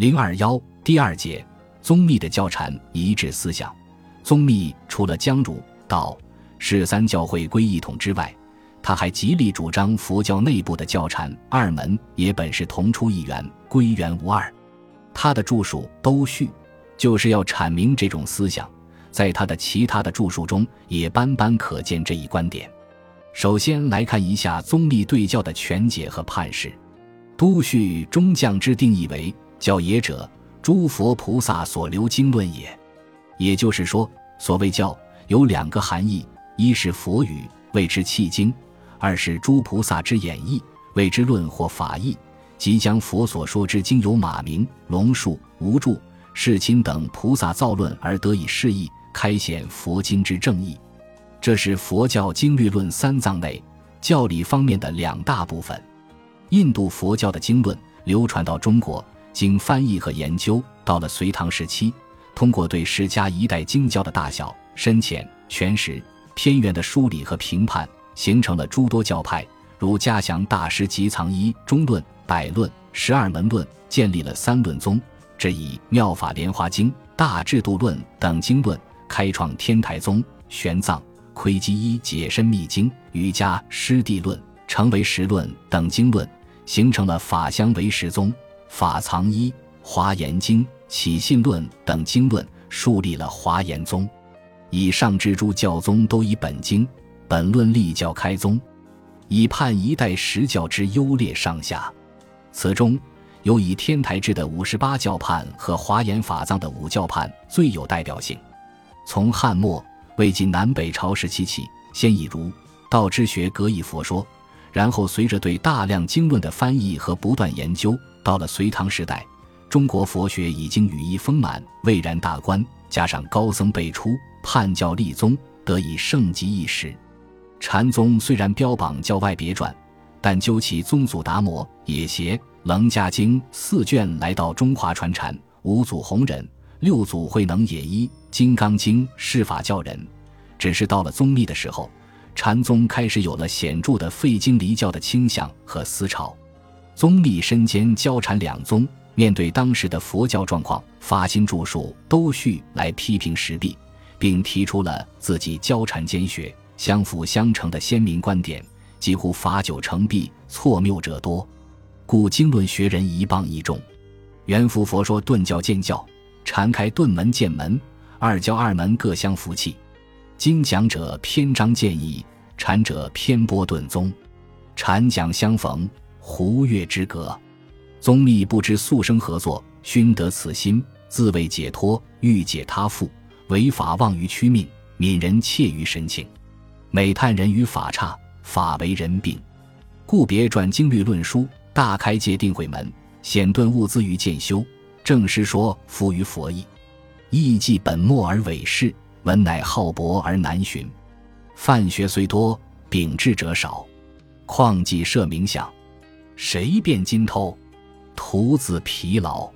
零二幺第二节宗密的教禅一致思想。宗密除了将儒道释三教会归一统之外，他还极力主张佛教内部的教禅二门也本是同出一源，归元无二。他的著述《都序》就是要阐明这种思想。在他的其他的著述中，也斑斑可见这一观点。首先来看一下宗密对教的全解和判释。都序中将之定义为教也者，诸佛菩萨所留经论也。也就是说，所谓教有两个含义：一是佛语，谓之契经；二是诸菩萨之演绎，谓之论或法义。即将佛所说之经由马明、龙树、无著、世亲等菩萨造论而得以释义，开显佛经之正义。这是佛教经律论三藏内教理方面的两大部分。印度佛教的经论流传到中国，经翻译和研究，到了隋唐时期，通过对释迦一代经教的大小、深浅、全实、偏远的梳理和评判，形成了诸多教派，如嘉祥大师集藏一中论、百论、十二门论，建立了三论宗，这以《妙法莲华经》《大智度论》等经论开创天台宗，玄奘、窥基一解深密经、瑜伽师地论成为实论等经论。形成了法相唯识宗、法藏一、华严经、起信论等经论，树立了华严宗。以上之诸教宗都以本经、本论立教开宗，以判一代十教之优劣上下。此中有以天台制的五十八教判和华严法藏的五教判最有代表性。从汉末魏晋南北朝时期起，先以儒道之学各以佛说。然后，随着对大量经论的翻译和不断研究，到了隋唐时代，中国佛学已经羽翼丰满，蔚然大观。加上高僧辈出，叛教立宗，得以盛极一时。禅宗虽然标榜教外别传，但究其宗祖达摩、也邪、楞伽经四卷来到中华传禅，五祖弘忍，六祖慧能也一，金刚经释法教人。只是到了宗密的时候。禅宗开始有了显著的废经离教的倾向和思潮，宗立身兼教禅两宗，面对当时的佛教状况，发心著述《都序》来批评时弊，并提出了自己教禅兼学、相辅相成的鲜明观点，几乎法九成弊，错谬者多，故经论学人一谤一众。元福佛说顿教渐教，禅开顿门渐门，二教二门各相服气。经讲者篇章见义，禅者偏波顿宗，禅讲相逢，胡越之隔。宗密不知素生合作，熏得此心，自为解脱，欲解他父，违法妄于屈命，悯人怯于神情，每叹人与法差，法为人病，故别转经律论书，大开戒定慧门，显顿悟资于渐修，正师说服于佛意，意即本末而伪饰。文乃好博而难寻，范学虽多，秉志者少。况既设冥想，谁辨今偷？徒自疲劳，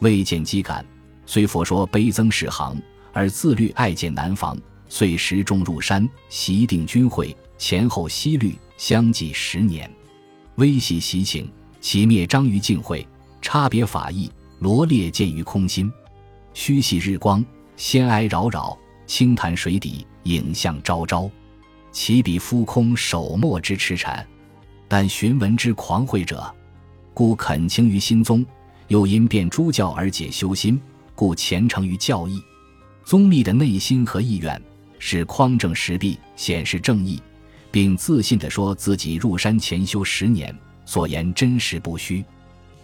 未见机感。虽佛说悲增世行，而自律爱见难防。遂时中入山，习定军会，前后西律相继十年。微细习情，其灭章于净会，差别法义，罗列见于空心。虚系日光，仙哀扰扰。清潭水底，影像昭昭，其比夫空手墨之痴禅，但寻闻之狂慧者，故恳清于心宗。又因变诸教而解修心，故虔诚于教义。宗密的内心和意愿是匡正实弊，显示正义，并自信地说自己入山潜修十年，所言真实不虚。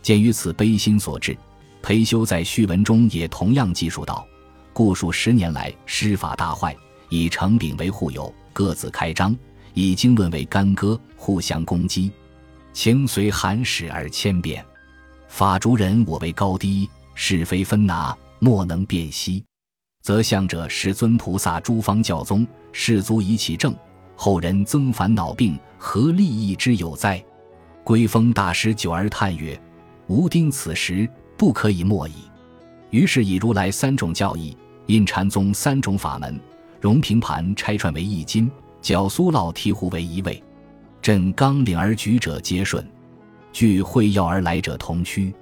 鉴于此悲心所致，裴修在序文中也同样记述道。故数十年来，师法大坏，以成柄为互有，各自开张；以经论为干戈，互相攻击。情随寒史而千变，法逐人我为高低，是非分拿，莫能辨析。则向者十尊菩萨诸方教宗，世足以起正，后人增烦恼病，何利益之有哉？归峰大师久而叹曰：“吾丁此时不可以莫矣。”于是以如来三种教义。印禅宗三种法门，融平盘拆穿为一经，绞苏烙醍醐为一位，朕纲领而举者皆顺，据会要而来者同趋。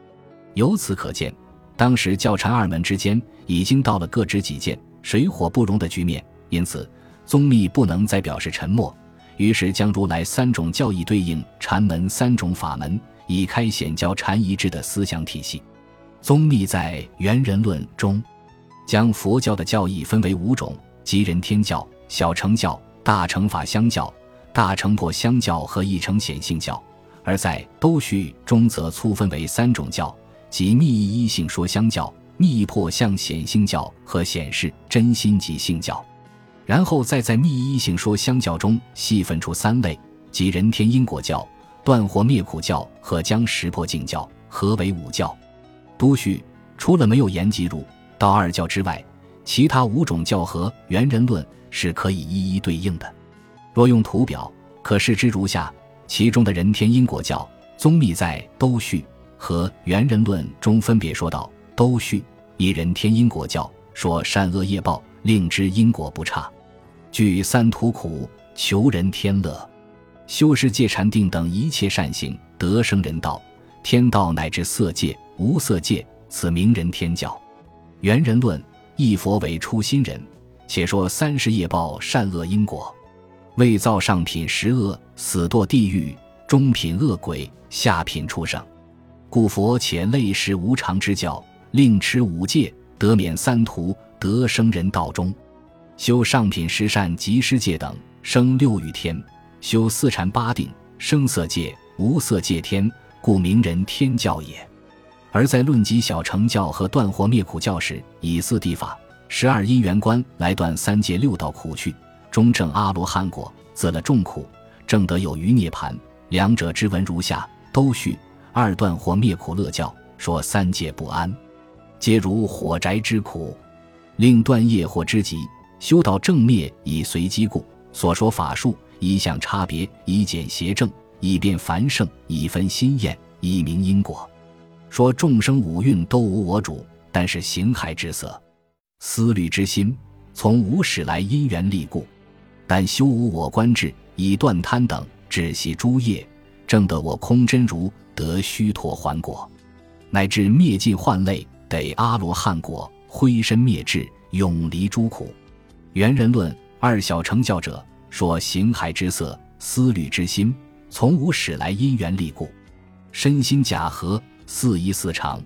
由此可见，当时教禅二门之间已经到了各执己见、水火不容的局面，因此宗密不能再表示沉默，于是将如来三种教义对应禅门三种法门，以开显教禅一致的思想体系。宗密在《元人论》中，将佛教的教义分为五种，即人天教、小乘教、大乘法相教、大乘破相教和一乘显性教；而在《都序》中则粗分为三种教。即密意一性说相教、密破相显性教和显示真心即性教，然后再在密意一性说相教中细分出三类，即人天因果教、断惑灭苦教和将识破净教，合为五教。都须除了没有言及入道二教之外，其他五种教和圆人论是可以一一对应的。若用图表，可视之如下：其中的人天因果教，宗密在都须。和元人论中分别说道：都序一人天因果教说善恶业报，令知因果不差；具三途苦，求人天乐，修世界禅定等一切善行，得生人道、天道乃至色界、无色界，此名人天教。元人论一佛为初心人，且说三世业报善恶因果，未造上品十恶，死堕地狱；中品恶鬼，下品畜生。故佛且类是无常之教，令持五戒，得免三途，得生人道中；修上品十善及施戒等，生六欲天；修四禅八定，生色界、无色界天，故名人天教也。而在论及小乘教和断惑灭苦教时，以四谛法、十二因缘观来断三界六道苦趣，中证阿罗汉果，自了众苦，正得有余涅盘。两者之文如下，都续。二断或灭苦乐教说三界不安，皆如火宅之苦，令断业或之极，修道正灭以随机故。所说法术一向差别，以减邪正，以变繁盛，以分心厌，以明因果。说众生五蕴都无我主，但是形骸之色、思虑之心，从无始来因缘力故。但修无我观智，以断贪等，止息诸业，正得我空真如。得虚陀还果，乃至灭尽幻类，得阿罗汉果，灰身灭智，永离诸苦。元人论二小成教者说：形骸之色，思虑之心，从无始来因缘力故，身心假合，似一似常。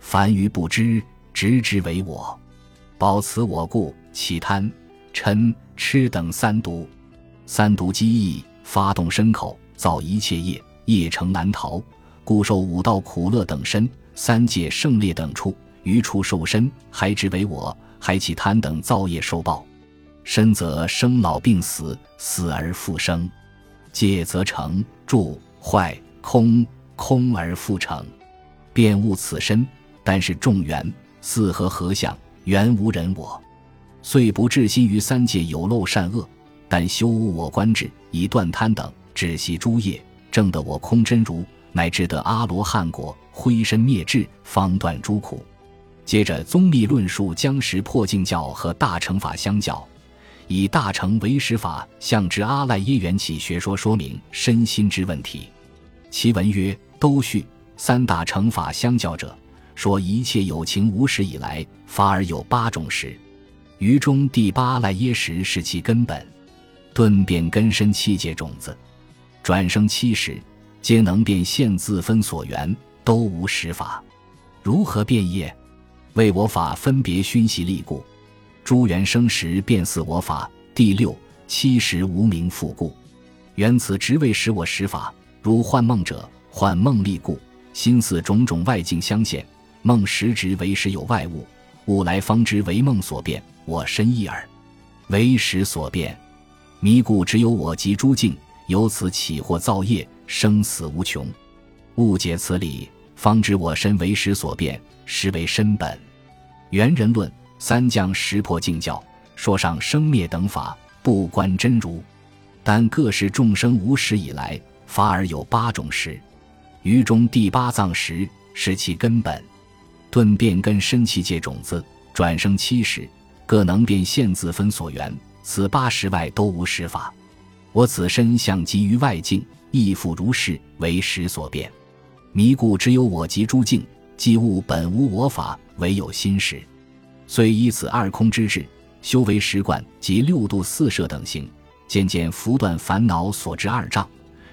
凡愚不知，执之为我，保此我故，起贪、嗔、痴等三毒。三毒积意，发动身口，造一切业，业成难逃。故受五道苦乐等身，三界胜劣等处，余处受身，还执为我，还起贪等造业受报。身则生老病死，死而复生；界则成住坏空，空而复成。便悟此身，但是众缘四合合相，原无人我，虽不至心于三界有漏善恶，但修无我观智，以断贪等，止息诸业，正得我空真如。乃至得阿罗汉果，灰身灭智，方断诸苦。接着，宗密论述将识破净教和大乘法相较，以大乘为实法相之阿赖耶缘起学说说明身心之问题。其文曰：都序三大乘法相较者，说一切有情无始以来，法而有八种识，于中第八赖耶识是其根本，顿变根深七界种子，转生七识。皆能变现自分所缘，都无实法，如何变业？为我法分别熏习力故，诸缘生时便似我法。第六七识无名复故，缘此直为使我实法。如幻梦者，幻梦力故，心似种种外境相现。梦实执为实有外物，物来方知为梦所变。我身一耳，为实所变，迷故只有我及诸境，由此起或造业。生死无穷，误解此理，方知我身为实所变，实为身本。圆人论三将识破净教，说上生灭等法不关真如，但各是众生无始以来法而有八种识，于中第八藏识是其根本，顿变根深气界种子，转生七十，各能变现自分所缘，此八十外都无实法。我此身相集于外境。亦复如是，为识所变，迷故只有我及诸境，即物本无我法，唯有心识。遂以此二空之志，修为十观及六度四摄等行，渐渐拂断烦恼所致二障，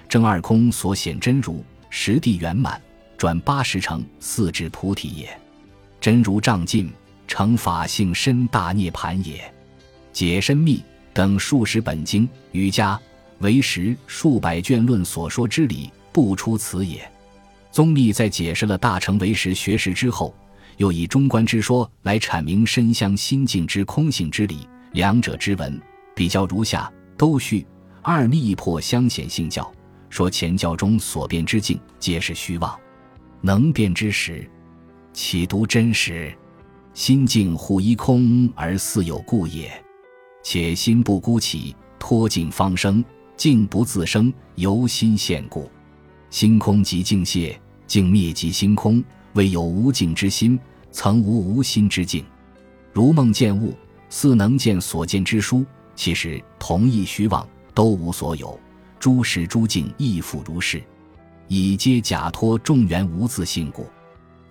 正二空所显真如，实地圆满，转八十成，四智菩提也。真如障尽，成法性深大涅盘也。解深密等数十本经、瑜伽、唯识数百卷论所说之理，不出此也。宗密在解释了大乘唯识学识之后，又以中观之说来阐明身相心境之空性之理。两者之文比较如下：都序二密破相显性教，说前教中所变之境皆是虚妄，能变之时，岂独真实？心境互依空而似有故也。且心不孤起，脱境方生；境不自生，由心现故。心空即境谢，境灭即心空。未有无境之心，曾无无心之境。如梦见物，似能见所见之书，其实同一虚妄，都无所有。诸实诸境亦复如是，以皆假托众缘无自性故。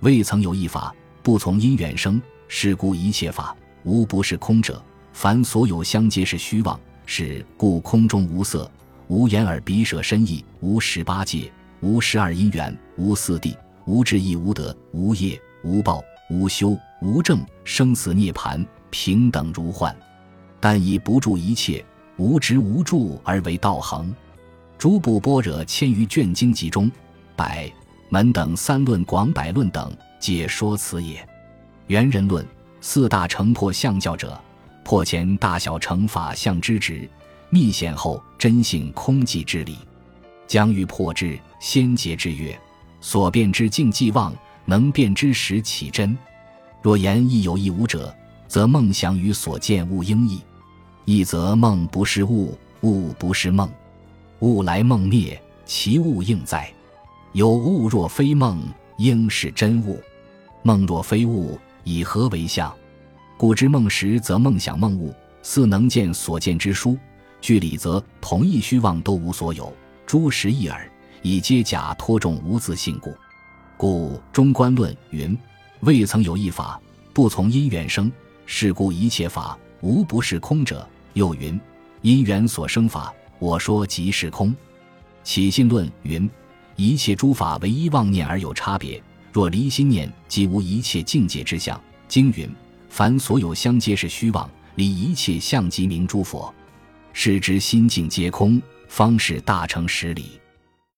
未曾有一法不从因缘生，是故一切法无不是空者。凡所有相皆是虚妄，是故空中无色，无眼耳鼻舌身意，无十八界，无十二因缘，无四谛，无智亦无德，无业，无报，无修，无正，生死涅槃平等如幻。但以不住一切，无执无住而为道恒。诸部般若千余卷经集中，百门等三论广百论等，皆说此也。元人论四大成破相教者。破前大小乘法相之执，密显后真性空寂之理，将欲破之，先结之曰：所变之境既妄，能变之时起真。若言亦有亦无者，则梦想与所见物应异。一则梦不是物，物不是梦，物来梦灭，其物应在。有物若非梦，应是真物；梦若非物，以何为相？故知梦时，则梦想梦物，似能见所见之书；据理，则同一虚妄都无所有，诸实一耳，以皆假托众无自信故。故中观论云：未曾有一法不从因缘生，是故一切法无不是空者。又云：因缘所生法，我说即是空。起信论云：一切诸法唯一妄念而有差别，若离心念，即无一切境界之相。经云。凡所有相皆是虚妄，离一切相即名诸佛，是知心境皆空，方是大成实理。